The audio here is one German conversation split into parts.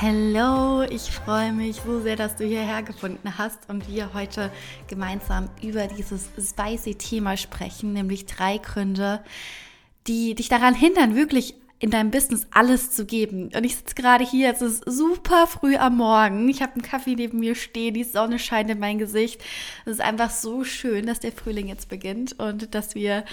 Hallo, ich freue mich so sehr, dass du hierher gefunden hast und wir heute gemeinsam über dieses spicy Thema sprechen, nämlich drei Gründe, die dich daran hindern, wirklich in deinem Business alles zu geben. Und ich sitze gerade hier, es ist super früh am Morgen. Ich habe einen Kaffee neben mir stehen, die Sonne scheint in mein Gesicht. Es ist einfach so schön, dass der Frühling jetzt beginnt und dass wir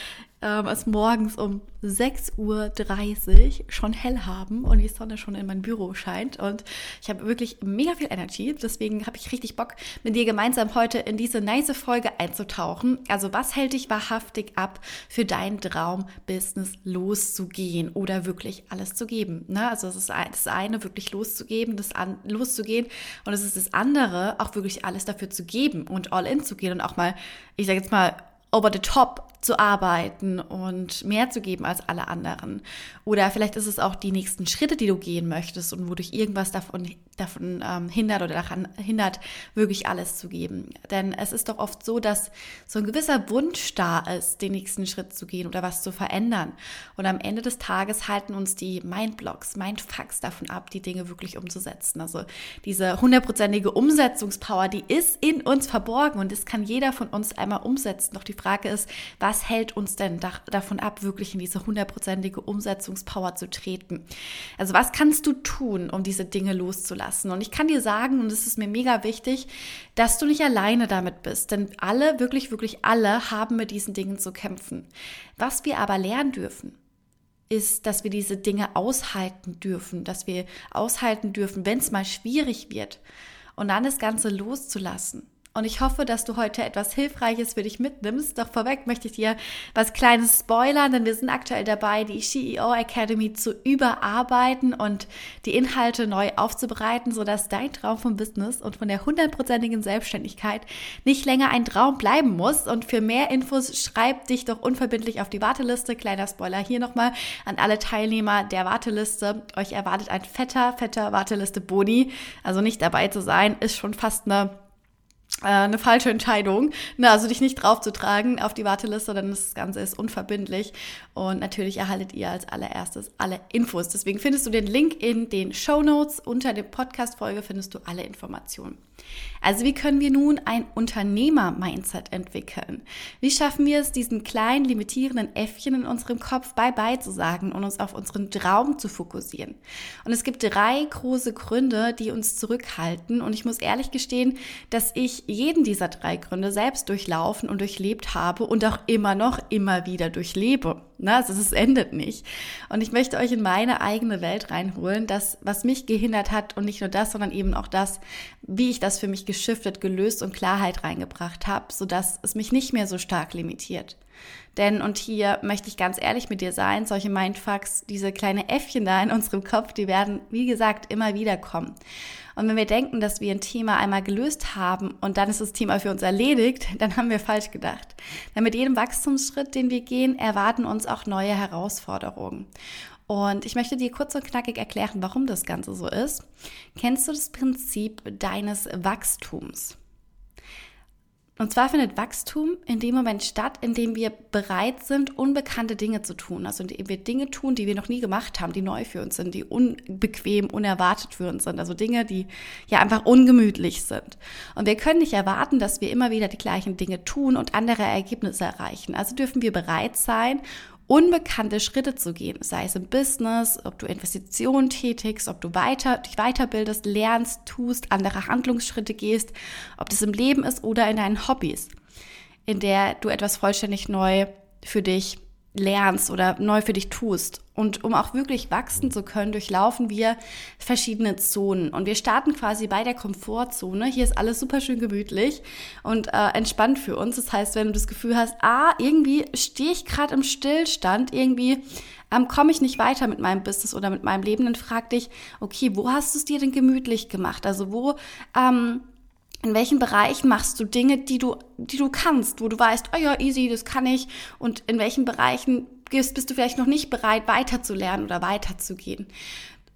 ähm, es morgens um 6.30 Uhr schon hell haben und die Sonne schon in mein Büro scheint. Und ich habe wirklich mega viel Energy. Deswegen habe ich richtig Bock, mit dir gemeinsam heute in diese nice Folge einzutauchen. Also was hält dich wahrhaftig ab, für dein Traumbusiness loszugehen oder wirklich alles zu geben? Ne? Also es ist das eine, wirklich loszugeben, das an, loszugehen. Und es ist das andere, auch wirklich alles dafür zu geben und all in zu gehen und auch mal, ich sage jetzt mal, over the top zu arbeiten und mehr zu geben als alle anderen. Oder vielleicht ist es auch die nächsten Schritte, die du gehen möchtest und wodurch irgendwas davon, davon ähm, hindert oder daran hindert, wirklich alles zu geben. Denn es ist doch oft so, dass so ein gewisser Wunsch da ist, den nächsten Schritt zu gehen oder was zu verändern. Und am Ende des Tages halten uns die Mindblocks, Mindfucks davon ab, die Dinge wirklich umzusetzen. Also diese hundertprozentige Umsetzungspower, die ist in uns verborgen und das kann jeder von uns einmal umsetzen. Doch die Frage ist, was was hält uns denn da, davon ab, wirklich in diese hundertprozentige Umsetzungspower zu treten? Also was kannst du tun, um diese Dinge loszulassen? Und ich kann dir sagen, und es ist mir mega wichtig, dass du nicht alleine damit bist, denn alle, wirklich, wirklich alle haben mit diesen Dingen zu kämpfen. Was wir aber lernen dürfen, ist, dass wir diese Dinge aushalten dürfen, dass wir aushalten dürfen, wenn es mal schwierig wird und dann das Ganze loszulassen. Und ich hoffe, dass du heute etwas Hilfreiches für dich mitnimmst. Doch vorweg möchte ich dir was Kleines spoilern, denn wir sind aktuell dabei, die CEO Academy zu überarbeiten und die Inhalte neu aufzubereiten, sodass dein Traum vom Business und von der hundertprozentigen Selbstständigkeit nicht länger ein Traum bleiben muss. Und für mehr Infos schreib dich doch unverbindlich auf die Warteliste. Kleiner Spoiler hier nochmal an alle Teilnehmer der Warteliste. Euch erwartet ein fetter, fetter Warteliste-Boni. Also nicht dabei zu sein, ist schon fast eine eine falsche Entscheidung. Na, also dich nicht draufzutragen auf die Warteliste, denn das Ganze ist unverbindlich. Und natürlich erhaltet ihr als allererstes alle Infos. Deswegen findest du den Link in den Show Notes. Unter der Podcast-Folge findest du alle Informationen. Also wie können wir nun ein Unternehmer-Mindset entwickeln? Wie schaffen wir es, diesen kleinen, limitierenden Äffchen in unserem Kopf bye-bye zu sagen und uns auf unseren Traum zu fokussieren? Und es gibt drei große Gründe, die uns zurückhalten. Und ich muss ehrlich gestehen, dass ich jeden dieser drei Gründe selbst durchlaufen und durchlebt habe und auch immer noch immer wieder durchlebe. Na, also es endet nicht. Und ich möchte euch in meine eigene Welt reinholen, das, was mich gehindert hat und nicht nur das, sondern eben auch das, wie ich das für mich geschiftet, gelöst und Klarheit reingebracht habe, sodass es mich nicht mehr so stark limitiert. Denn, und hier möchte ich ganz ehrlich mit dir sein, solche Mindfucks, diese kleine Äffchen da in unserem Kopf, die werden, wie gesagt, immer wieder kommen. Und wenn wir denken, dass wir ein Thema einmal gelöst haben und dann ist das Thema für uns erledigt, dann haben wir falsch gedacht. Denn mit jedem Wachstumsschritt, den wir gehen, erwarten uns auch neue Herausforderungen. Und ich möchte dir kurz und knackig erklären, warum das Ganze so ist. Kennst du das Prinzip deines Wachstums? Und zwar findet Wachstum in dem Moment statt, in dem wir bereit sind, unbekannte Dinge zu tun. Also indem wir Dinge tun, die wir noch nie gemacht haben, die neu für uns sind, die unbequem, unerwartet für uns sind. Also Dinge, die ja einfach ungemütlich sind. Und wir können nicht erwarten, dass wir immer wieder die gleichen Dinge tun und andere Ergebnisse erreichen. Also dürfen wir bereit sein, unbekannte Schritte zu gehen, sei es im Business, ob du Investitionen tätigst, ob du weiter, dich weiterbildest, lernst, tust, andere Handlungsschritte gehst, ob das im Leben ist oder in deinen Hobbys, in der du etwas vollständig neu für dich lernst oder neu für dich tust. Und um auch wirklich wachsen zu können, durchlaufen wir verschiedene Zonen. Und wir starten quasi bei der Komfortzone. Hier ist alles super schön gemütlich und äh, entspannt für uns. Das heißt, wenn du das Gefühl hast, ah, irgendwie stehe ich gerade im Stillstand, irgendwie ähm, komme ich nicht weiter mit meinem Business oder mit meinem Leben, dann frag dich, okay, wo hast du es dir denn gemütlich gemacht? Also wo ähm, in welchen Bereichen machst du Dinge, die du, die du kannst, wo du weißt, oh ja, easy, das kann ich. Und in welchen Bereichen bist, bist du vielleicht noch nicht bereit, weiterzulernen oder weiterzugehen.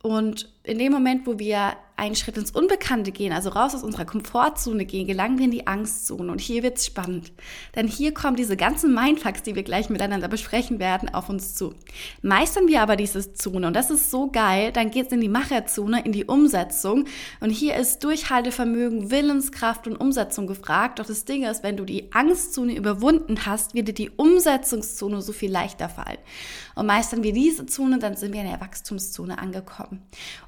Und in dem Moment, wo wir einen Schritt ins Unbekannte gehen, also raus aus unserer Komfortzone gehen, gelangen wir in die Angstzone. Und hier wird's spannend. Denn hier kommen diese ganzen Mindfucks, die wir gleich miteinander besprechen werden, auf uns zu. Meistern wir aber diese Zone, und das ist so geil, dann geht's in die Macherzone, in die Umsetzung. Und hier ist Durchhaltevermögen, Willenskraft und Umsetzung gefragt. Doch das Ding ist, wenn du die Angstzone überwunden hast, wird dir die Umsetzungszone so viel leichter fallen. Und meistern wir diese Zone, dann sind wir in der Wachstumszone angekommen.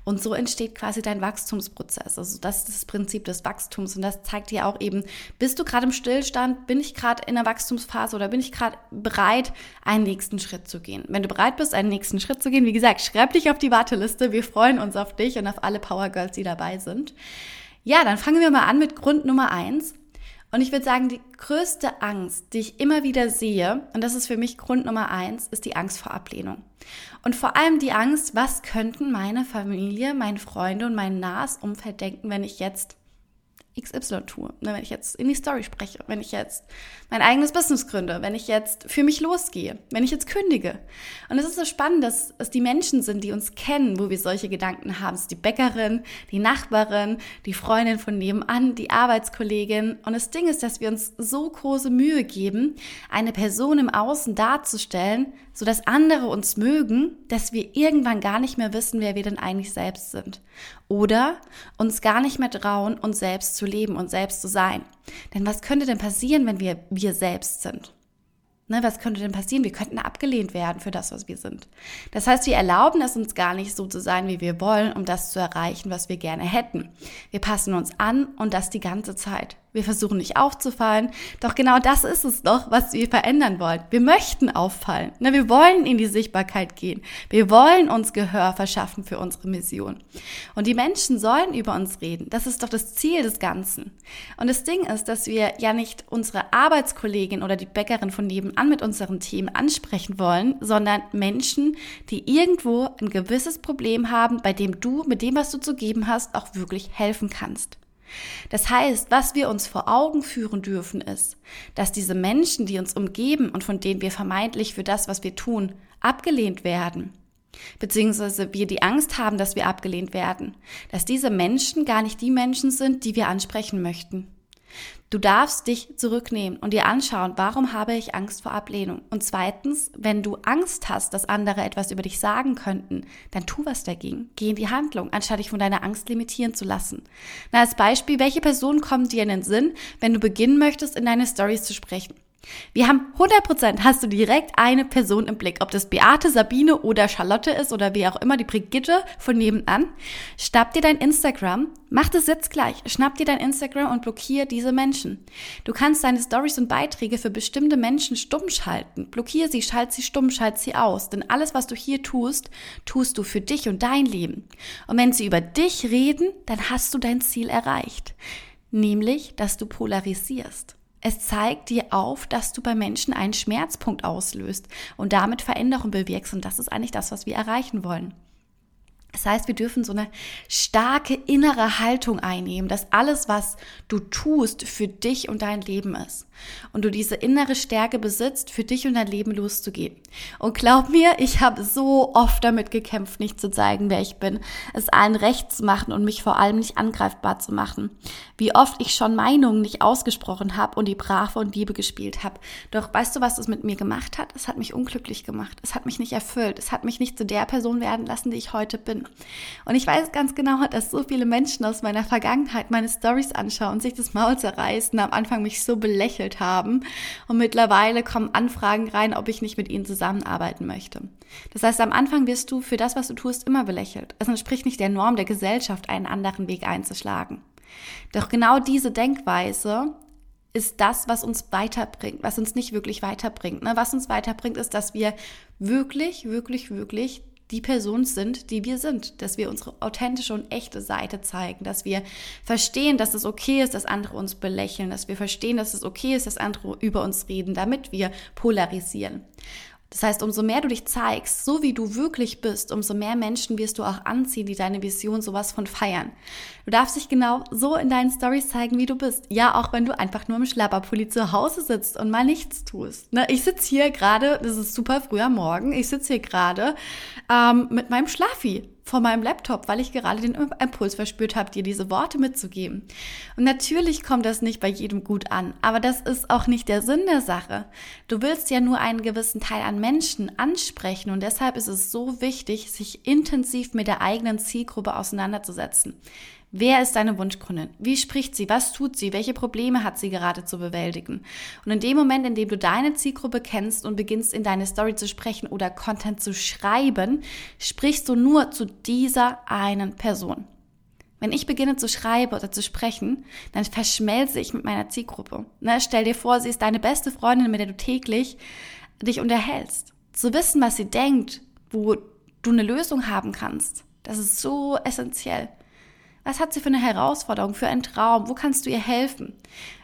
Und so entsteht quasi dein Wachstum Wachstumsprozess. Also das ist das Prinzip des Wachstums und das zeigt dir auch eben, bist du gerade im Stillstand, bin ich gerade in der Wachstumsphase oder bin ich gerade bereit, einen nächsten Schritt zu gehen. Wenn du bereit bist, einen nächsten Schritt zu gehen, wie gesagt, schreib dich auf die Warteliste. Wir freuen uns auf dich und auf alle Power Girls, die dabei sind. Ja, dann fangen wir mal an mit Grund Nummer eins. Und ich würde sagen, die größte Angst, die ich immer wieder sehe, und das ist für mich Grund Nummer eins, ist die Angst vor Ablehnung. Und vor allem die Angst, was könnten meine Familie, meine Freunde und mein nahes Umfeld denken, wenn ich jetzt XY tue. Ne, wenn ich jetzt in die Story spreche, wenn ich jetzt mein eigenes Business gründe, wenn ich jetzt für mich losgehe, wenn ich jetzt kündige. Und es ist so spannend, dass es die Menschen sind, die uns kennen, wo wir solche Gedanken haben. Es ist die Bäckerin, die Nachbarin, die Freundin von nebenan, die Arbeitskollegin. Und das Ding ist, dass wir uns so große Mühe geben, eine Person im Außen darzustellen, sodass andere uns mögen, dass wir irgendwann gar nicht mehr wissen, wer wir denn eigentlich selbst sind. Oder uns gar nicht mehr trauen, uns selbst zu leben und selbst zu sein. Denn was könnte denn passieren, wenn wir wir selbst sind? Ne, was könnte denn passieren? Wir könnten abgelehnt werden für das, was wir sind. Das heißt, wir erlauben es uns gar nicht so zu sein, wie wir wollen, um das zu erreichen, was wir gerne hätten. Wir passen uns an und das die ganze Zeit. Wir versuchen nicht aufzufallen. Doch genau das ist es doch, was wir verändern wollen. Wir möchten auffallen. Ne, wir wollen in die Sichtbarkeit gehen. Wir wollen uns Gehör verschaffen für unsere Mission. Und die Menschen sollen über uns reden. Das ist doch das Ziel des Ganzen. Und das Ding ist, dass wir ja nicht unsere Arbeitskollegin oder die Bäckerin von nebenan mit unseren Themen ansprechen wollen, sondern Menschen, die irgendwo ein gewisses Problem haben, bei dem du mit dem, was du zu geben hast, auch wirklich helfen kannst. Das heißt, was wir uns vor Augen führen dürfen, ist, dass diese Menschen, die uns umgeben und von denen wir vermeintlich für das, was wir tun, abgelehnt werden, beziehungsweise wir die Angst haben, dass wir abgelehnt werden, dass diese Menschen gar nicht die Menschen sind, die wir ansprechen möchten. Du darfst dich zurücknehmen und dir anschauen, warum habe ich Angst vor Ablehnung? Und zweitens, wenn du Angst hast, dass andere etwas über dich sagen könnten, dann tu was dagegen. Geh in die Handlung, anstatt dich von deiner Angst limitieren zu lassen. Na, als Beispiel, welche Person kommt dir in den Sinn, wenn du beginnen möchtest, in deine Stories zu sprechen? Wir haben 100% hast du direkt eine Person im Blick, ob das Beate, Sabine oder Charlotte ist oder wie auch immer, die Brigitte von nebenan. Schnapp dir dein Instagram, mach das jetzt gleich, schnapp dir dein Instagram und blockier diese Menschen. Du kannst deine Stories und Beiträge für bestimmte Menschen stumm schalten. Blockier sie, schalt sie stumm, schalt sie aus. Denn alles, was du hier tust, tust du für dich und dein Leben. Und wenn sie über dich reden, dann hast du dein Ziel erreicht. Nämlich, dass du polarisierst. Es zeigt dir auf, dass du bei Menschen einen Schmerzpunkt auslöst und damit Veränderung bewirkst. Und das ist eigentlich das, was wir erreichen wollen. Das heißt, wir dürfen so eine starke innere Haltung einnehmen, dass alles, was du tust, für dich und dein Leben ist. Und du diese innere Stärke besitzt, für dich und dein Leben loszugehen. Und glaub mir, ich habe so oft damit gekämpft, nicht zu zeigen, wer ich bin, es allen recht zu machen und mich vor allem nicht angreifbar zu machen. Wie oft ich schon Meinungen nicht ausgesprochen habe und die Brave und Liebe gespielt habe. Doch weißt du, was das mit mir gemacht hat? Es hat mich unglücklich gemacht. Es hat mich nicht erfüllt. Es hat mich nicht zu der Person werden lassen, die ich heute bin. Und ich weiß ganz genau, dass so viele Menschen aus meiner Vergangenheit meine Stories anschauen sich das Maul zerreißen, am Anfang mich so belächelt haben. Und mittlerweile kommen Anfragen rein, ob ich nicht mit ihnen zusammenarbeiten möchte. Das heißt, am Anfang wirst du für das, was du tust, immer belächelt. Es entspricht nicht der Norm der Gesellschaft, einen anderen Weg einzuschlagen. Doch genau diese Denkweise ist das, was uns weiterbringt, was uns nicht wirklich weiterbringt. Ne? Was uns weiterbringt, ist, dass wir wirklich, wirklich, wirklich die Person sind, die wir sind, dass wir unsere authentische und echte Seite zeigen, dass wir verstehen, dass es okay ist, dass andere uns belächeln, dass wir verstehen, dass es okay ist, dass andere über uns reden, damit wir polarisieren. Das heißt, umso mehr du dich zeigst, so wie du wirklich bist, umso mehr Menschen wirst du auch anziehen, die deine Vision sowas von feiern. Du darfst dich genau so in deinen Stories zeigen, wie du bist. Ja, auch wenn du einfach nur im Schlapperpulli zu Hause sitzt und mal nichts tust. Ne, ich sitze hier gerade, das ist super früh am Morgen, ich sitze hier gerade ähm, mit meinem Schlaffi vor meinem Laptop, weil ich gerade den Impuls verspürt habe, dir diese Worte mitzugeben. Und natürlich kommt das nicht bei jedem gut an, aber das ist auch nicht der Sinn der Sache. Du willst ja nur einen gewissen Teil an Menschen ansprechen und deshalb ist es so wichtig, sich intensiv mit der eigenen Zielgruppe auseinanderzusetzen. Wer ist deine Wunschkundin? Wie spricht sie? Was tut sie? Welche Probleme hat sie gerade zu bewältigen? Und in dem Moment, in dem du deine Zielgruppe kennst und beginnst in deine Story zu sprechen oder Content zu schreiben, sprichst du nur zu dieser einen Person. Wenn ich beginne zu schreiben oder zu sprechen, dann verschmelze ich mit meiner Zielgruppe. Ne? Stell dir vor, sie ist deine beste Freundin, mit der du täglich dich unterhältst. Zu wissen, was sie denkt, wo du eine Lösung haben kannst, das ist so essentiell. Was hat sie für eine Herausforderung, für einen Traum? Wo kannst du ihr helfen?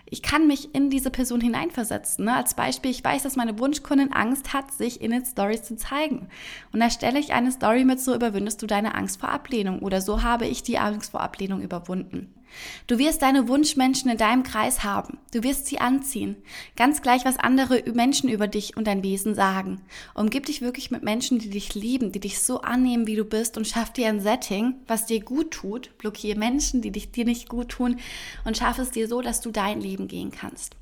Ich kann mich in diese Person hineinversetzen. Ne? Als Beispiel, ich weiß, dass meine Wunschkundin Angst hat, sich in den Stories zu zeigen. Und da stelle ich eine Story mit, so überwindest du deine Angst vor Ablehnung oder so habe ich die Angst vor Ablehnung überwunden. Du wirst deine Wunschmenschen in deinem Kreis haben. Du wirst sie anziehen. Ganz gleich, was andere Menschen über dich und dein Wesen sagen. Umgib dich wirklich mit Menschen, die dich lieben, die dich so annehmen, wie du bist und schaff dir ein Setting, was dir gut tut. Blockiere Menschen, die dich dir nicht gut tun und schaff es dir so, dass du dein Leben gehen kannst.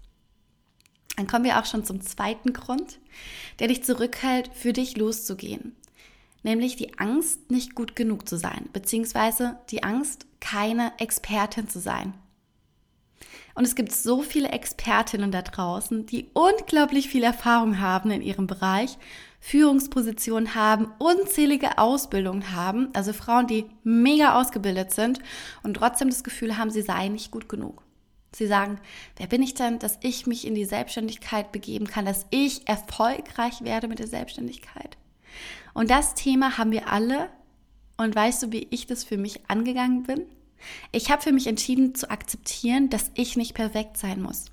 Dann kommen wir auch schon zum zweiten Grund, der dich zurückhält, für dich loszugehen nämlich die Angst, nicht gut genug zu sein, beziehungsweise die Angst, keine Expertin zu sein. Und es gibt so viele Expertinnen da draußen, die unglaublich viel Erfahrung haben in ihrem Bereich, Führungspositionen haben, unzählige Ausbildungen haben, also Frauen, die mega ausgebildet sind und trotzdem das Gefühl haben, sie seien nicht gut genug. Sie sagen, wer bin ich denn, dass ich mich in die Selbstständigkeit begeben kann, dass ich erfolgreich werde mit der Selbstständigkeit? Und das Thema haben wir alle. Und weißt du, wie ich das für mich angegangen bin? Ich habe für mich entschieden zu akzeptieren, dass ich nicht perfekt sein muss.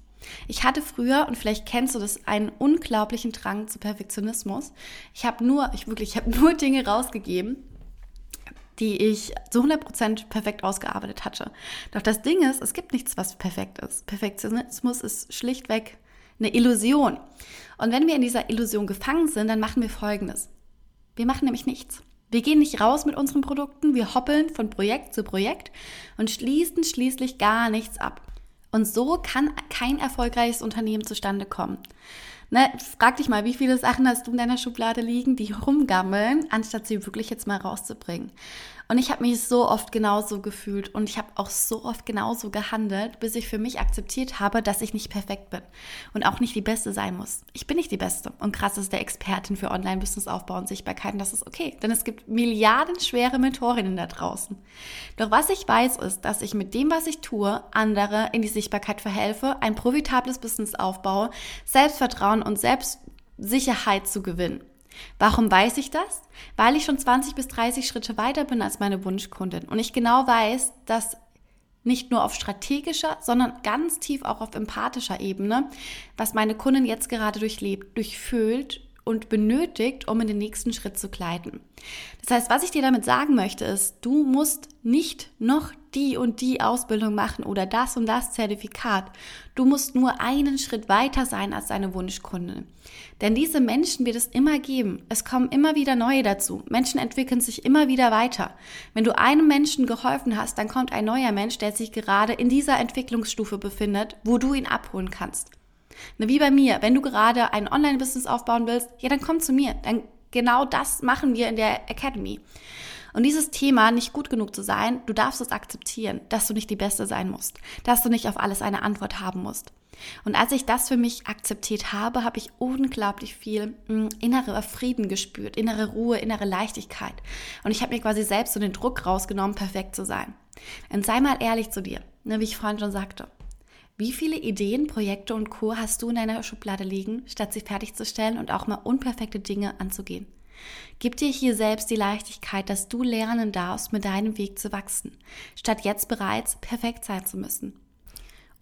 Ich hatte früher, und vielleicht kennst du das, einen unglaublichen Drang zu Perfektionismus. Ich habe nur, ich wirklich, ich habe nur Dinge rausgegeben, die ich zu 100% perfekt ausgearbeitet hatte. Doch das Ding ist, es gibt nichts, was perfekt ist. Perfektionismus ist schlichtweg eine Illusion. Und wenn wir in dieser Illusion gefangen sind, dann machen wir Folgendes. Wir machen nämlich nichts. Wir gehen nicht raus mit unseren Produkten, wir hoppeln von Projekt zu Projekt und schließen schließlich gar nichts ab. Und so kann kein erfolgreiches Unternehmen zustande kommen. Ne, frag dich mal, wie viele Sachen hast du in deiner Schublade liegen, die rumgammeln, anstatt sie wirklich jetzt mal rauszubringen. Und ich habe mich so oft genauso gefühlt und ich habe auch so oft genauso gehandelt, bis ich für mich akzeptiert habe, dass ich nicht perfekt bin und auch nicht die Beste sein muss. Ich bin nicht die Beste und krass ist der Expertin für Online-Business-Aufbau und Sichtbarkeit und das ist okay, denn es gibt Milliarden schwere Mentorinnen da draußen. Doch was ich weiß ist, dass ich mit dem, was ich tue, andere in die Sichtbarkeit verhelfe, ein profitables Business aufbaue, Selbstvertrauen und Selbstsicherheit zu gewinnen. Warum weiß ich das? Weil ich schon 20 bis 30 Schritte weiter bin als meine Wunschkundin und ich genau weiß, dass nicht nur auf strategischer, sondern ganz tief auch auf empathischer Ebene, was meine Kundin jetzt gerade durchlebt, durchfühlt und benötigt, um in den nächsten Schritt zu gleiten. Das heißt, was ich dir damit sagen möchte, ist, du musst nicht noch die und die Ausbildung machen oder das und das Zertifikat. Du musst nur einen Schritt weiter sein als deine Wunschkunde. Denn diese Menschen wird es immer geben. Es kommen immer wieder neue dazu. Menschen entwickeln sich immer wieder weiter. Wenn du einem Menschen geholfen hast, dann kommt ein neuer Mensch, der sich gerade in dieser Entwicklungsstufe befindet, wo du ihn abholen kannst. Ne, wie bei mir, wenn du gerade ein Online-Business aufbauen willst, ja, dann komm zu mir. Dann genau das machen wir in der Academy. Und dieses Thema, nicht gut genug zu sein, du darfst es akzeptieren, dass du nicht die Beste sein musst, dass du nicht auf alles eine Antwort haben musst. Und als ich das für mich akzeptiert habe, habe ich unglaublich viel hm, innere Frieden gespürt, innere Ruhe, innere Leichtigkeit. Und ich habe mir quasi selbst so den Druck rausgenommen, perfekt zu sein. Und sei mal ehrlich zu dir, ne, wie ich vorhin schon sagte. Wie viele Ideen, Projekte und Co. hast du in deiner Schublade liegen, statt sie fertigzustellen und auch mal unperfekte Dinge anzugehen? Gib dir hier selbst die Leichtigkeit, dass du lernen darfst, mit deinem Weg zu wachsen, statt jetzt bereits perfekt sein zu müssen.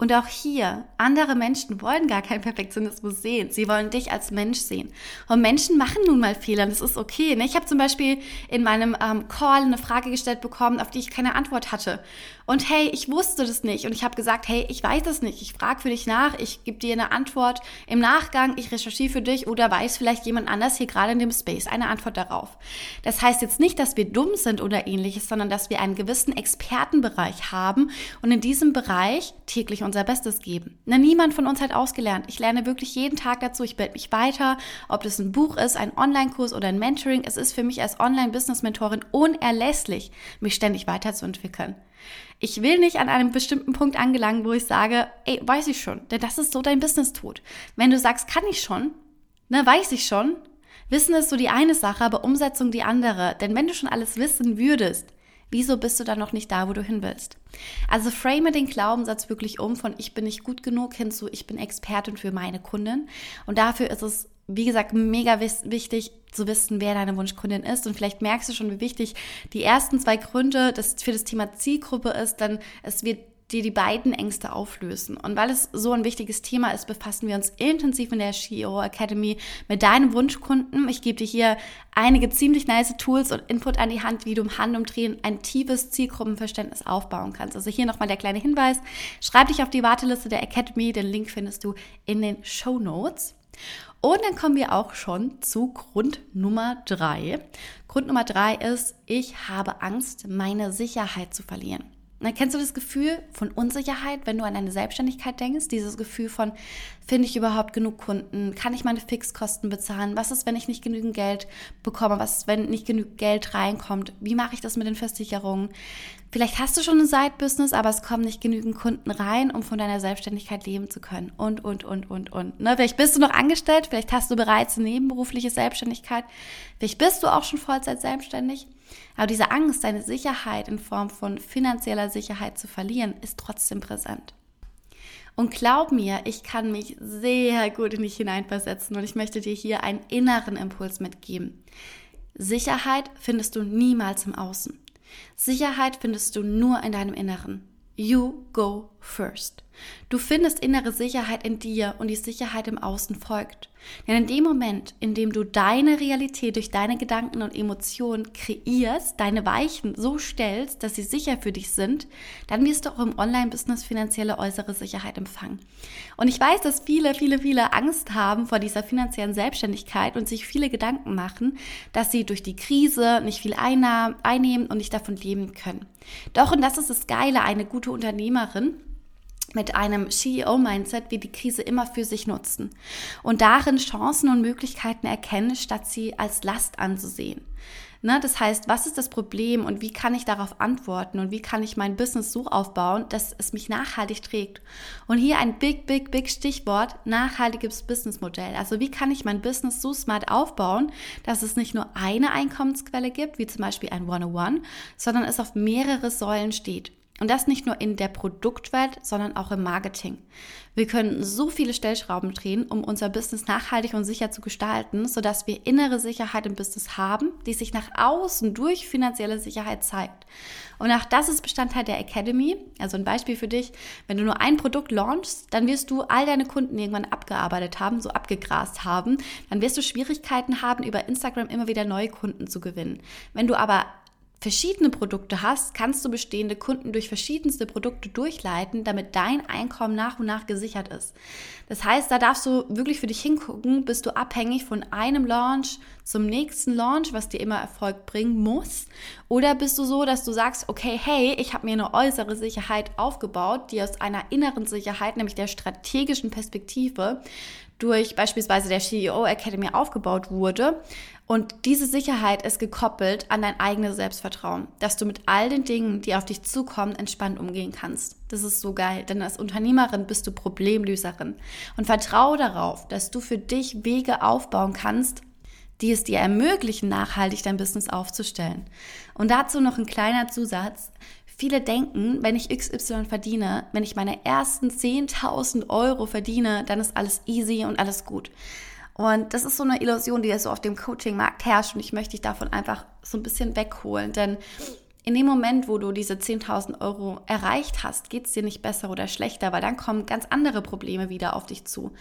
Und auch hier, andere Menschen wollen gar keinen Perfektionismus sehen. Sie wollen dich als Mensch sehen. Und Menschen machen nun mal Fehler, das ist okay. Ne? Ich habe zum Beispiel in meinem ähm, Call eine Frage gestellt bekommen, auf die ich keine Antwort hatte. Und hey, ich wusste das nicht. Und ich habe gesagt, hey, ich weiß es nicht. Ich frage für dich nach, ich gebe dir eine Antwort im Nachgang, ich recherchiere für dich oder weiß vielleicht jemand anders hier gerade in dem Space eine Antwort darauf. Das heißt jetzt nicht, dass wir dumm sind oder ähnliches, sondern dass wir einen gewissen Expertenbereich haben und in diesem Bereich täglich unser Bestes geben. Na, niemand von uns hat ausgelernt. Ich lerne wirklich jeden Tag dazu. Ich bilde mich weiter, ob das ein Buch ist, ein Online-Kurs oder ein Mentoring. Es ist für mich als Online-Business-Mentorin unerlässlich, mich ständig weiterzuentwickeln. Ich will nicht an einem bestimmten Punkt angelangen, wo ich sage, ey, weiß ich schon, denn das ist so dein Business tut. Wenn du sagst, kann ich schon, ne, weiß ich schon. Wissen ist so die eine Sache, aber Umsetzung die andere. Denn wenn du schon alles wissen würdest, Wieso bist du dann noch nicht da, wo du hin willst? Also frame den Glaubenssatz wirklich um von ich bin nicht gut genug hin zu ich bin Expertin für meine Kunden. Und dafür ist es, wie gesagt, mega wichtig zu wissen, wer deine Wunschkundin ist. Und vielleicht merkst du schon, wie wichtig die ersten zwei Gründe das für das Thema Zielgruppe ist, dann es wird dir die beiden Ängste auflösen. Und weil es so ein wichtiges Thema ist, befassen wir uns intensiv in der CEO Academy mit deinem Wunschkunden. Ich gebe dir hier einige ziemlich nice Tools und Input an die Hand, wie du im Handumdrehen ein tiefes Zielgruppenverständnis aufbauen kannst. Also hier nochmal der kleine Hinweis. Schreib dich auf die Warteliste der Academy. Den Link findest du in den Show Notes. Und dann kommen wir auch schon zu Grund Nummer drei. Grund Nummer drei ist, ich habe Angst, meine Sicherheit zu verlieren. Na, kennst du das Gefühl von Unsicherheit, wenn du an deine Selbstständigkeit denkst? Dieses Gefühl von, finde ich überhaupt genug Kunden? Kann ich meine Fixkosten bezahlen? Was ist, wenn ich nicht genügend Geld bekomme? Was ist, wenn nicht genügend Geld reinkommt? Wie mache ich das mit den Versicherungen? Vielleicht hast du schon ein Side-Business, aber es kommen nicht genügend Kunden rein, um von deiner Selbstständigkeit leben zu können. Und, und, und, und, und. Ne? Vielleicht bist du noch angestellt, vielleicht hast du bereits eine nebenberufliche Selbstständigkeit, vielleicht bist du auch schon Vollzeit selbstständig. Aber diese Angst, deine Sicherheit in Form von finanzieller Sicherheit zu verlieren, ist trotzdem präsent. Und glaub mir, ich kann mich sehr gut in dich hineinversetzen und ich möchte dir hier einen inneren Impuls mitgeben. Sicherheit findest du niemals im Außen. Sicherheit findest du nur in deinem Inneren. You go first. Du findest innere Sicherheit in dir und die Sicherheit im Außen folgt. Denn in dem Moment, in dem du deine Realität durch deine Gedanken und Emotionen kreierst, deine Weichen so stellst, dass sie sicher für dich sind, dann wirst du auch im Online-Business finanzielle äußere Sicherheit empfangen. Und ich weiß, dass viele, viele, viele Angst haben vor dieser finanziellen Selbstständigkeit und sich viele Gedanken machen, dass sie durch die Krise nicht viel einnehmen und nicht davon leben können. Doch, und das ist das Geile, eine gute Unternehmerin mit einem CEO-Mindset wie die Krise immer für sich nutzen und darin Chancen und Möglichkeiten erkennen, statt sie als Last anzusehen. Ne, das heißt, was ist das Problem und wie kann ich darauf antworten und wie kann ich mein Business so aufbauen, dass es mich nachhaltig trägt? Und hier ein big, big, big Stichwort, nachhaltiges Businessmodell. Also wie kann ich mein Business so smart aufbauen, dass es nicht nur eine Einkommensquelle gibt, wie zum Beispiel ein One-on-One, sondern es auf mehrere Säulen steht. Und das nicht nur in der Produktwelt, sondern auch im Marketing. Wir können so viele Stellschrauben drehen, um unser Business nachhaltig und sicher zu gestalten, sodass wir innere Sicherheit im Business haben, die sich nach außen durch finanzielle Sicherheit zeigt. Und auch das ist Bestandteil der Academy. Also ein Beispiel für dich, wenn du nur ein Produkt launchst, dann wirst du all deine Kunden irgendwann abgearbeitet haben, so abgegrast haben. Dann wirst du Schwierigkeiten haben, über Instagram immer wieder neue Kunden zu gewinnen. Wenn du aber verschiedene Produkte hast, kannst du bestehende Kunden durch verschiedenste Produkte durchleiten, damit dein Einkommen nach und nach gesichert ist. Das heißt, da darfst du wirklich für dich hingucken, bist du abhängig von einem Launch zum nächsten Launch, was dir immer Erfolg bringen muss, oder bist du so, dass du sagst, okay, hey, ich habe mir eine äußere Sicherheit aufgebaut, die aus einer inneren Sicherheit, nämlich der strategischen Perspektive, durch beispielsweise der CEO Academy aufgebaut wurde und diese Sicherheit ist gekoppelt an dein eigenes Selbstvertrauen, dass du mit all den Dingen, die auf dich zukommen, entspannt umgehen kannst. Das ist so geil, denn als Unternehmerin bist du Problemlöserin und vertraue darauf, dass du für dich Wege aufbauen kannst, die es dir ermöglichen, nachhaltig dein Business aufzustellen. Und dazu noch ein kleiner Zusatz. Viele denken, wenn ich XY verdiene, wenn ich meine ersten 10.000 Euro verdiene, dann ist alles easy und alles gut. Und das ist so eine Illusion, die ja so auf dem Coaching-Markt herrscht und ich möchte dich davon einfach so ein bisschen wegholen, denn in dem Moment, wo du diese 10.000 Euro erreicht hast, geht es dir nicht besser oder schlechter, weil dann kommen ganz andere Probleme wieder auf dich zu.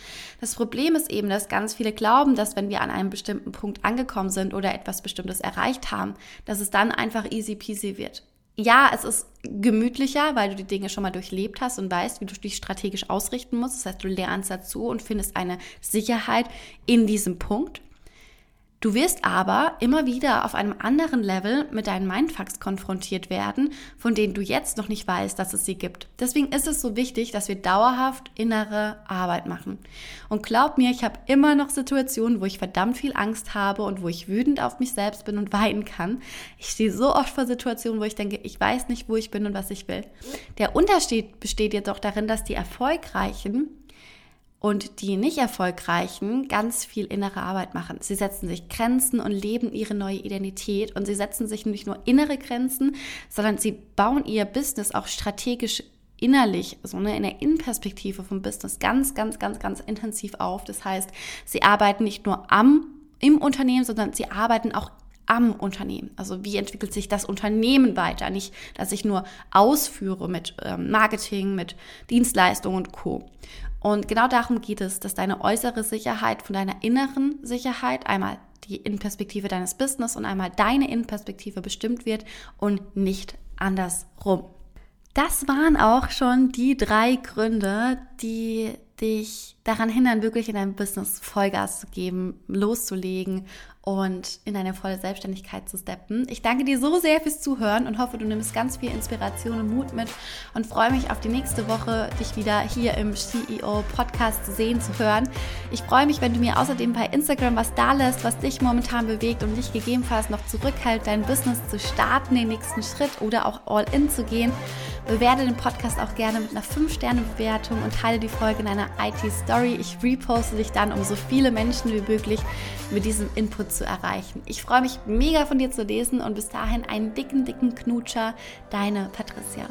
Das Problem ist eben, dass ganz viele glauben, dass wenn wir an einem bestimmten Punkt angekommen sind oder etwas Bestimmtes erreicht haben, dass es dann einfach easy peasy wird. Ja, es ist gemütlicher, weil du die Dinge schon mal durchlebt hast und weißt, wie du dich strategisch ausrichten musst. Das heißt, du lernst dazu und findest eine Sicherheit in diesem Punkt. Du wirst aber immer wieder auf einem anderen Level mit deinen Mindfucks konfrontiert werden, von denen du jetzt noch nicht weißt, dass es sie gibt. Deswegen ist es so wichtig, dass wir dauerhaft innere Arbeit machen. Und glaub mir, ich habe immer noch Situationen, wo ich verdammt viel Angst habe und wo ich wütend auf mich selbst bin und weinen kann. Ich stehe so oft vor Situationen, wo ich denke, ich weiß nicht, wo ich bin und was ich will. Der Unterschied besteht jedoch darin, dass die Erfolgreichen und die nicht erfolgreichen ganz viel innere Arbeit machen. Sie setzen sich Grenzen und leben ihre neue Identität und sie setzen sich nicht nur innere Grenzen, sondern sie bauen ihr Business auch strategisch innerlich, so eine in der Innenperspektive vom Business ganz, ganz, ganz, ganz intensiv auf. Das heißt, sie arbeiten nicht nur am im Unternehmen, sondern sie arbeiten auch am Unternehmen. Also wie entwickelt sich das Unternehmen weiter? Nicht, dass ich nur ausführe mit ähm, Marketing, mit Dienstleistungen und Co. Und genau darum geht es, dass deine äußere Sicherheit von deiner inneren Sicherheit einmal die Innenperspektive deines Business und einmal deine Innenperspektive bestimmt wird und nicht andersrum. Das waren auch schon die drei Gründe, die dich daran hindern, wirklich in deinem Business Vollgas zu geben, loszulegen und in eine volle Selbstständigkeit zu steppen. Ich danke dir so sehr fürs Zuhören und hoffe, du nimmst ganz viel Inspiration und Mut mit und freue mich auf die nächste Woche, dich wieder hier im CEO Podcast zu sehen, zu hören. Ich freue mich, wenn du mir außerdem bei Instagram was da lässt, was dich momentan bewegt und dich gegebenenfalls noch zurückhält, dein Business zu starten, den nächsten Schritt oder auch all in zu gehen. Bewerte den Podcast auch gerne mit einer 5-Sterne-Bewertung und teile die Folge in einer IT-Story. Ich reposte dich dann, um so viele Menschen wie möglich mit diesem Input zu erreichen. Ich freue mich mega von dir zu lesen und bis dahin einen dicken, dicken Knutscher. Deine Patricia.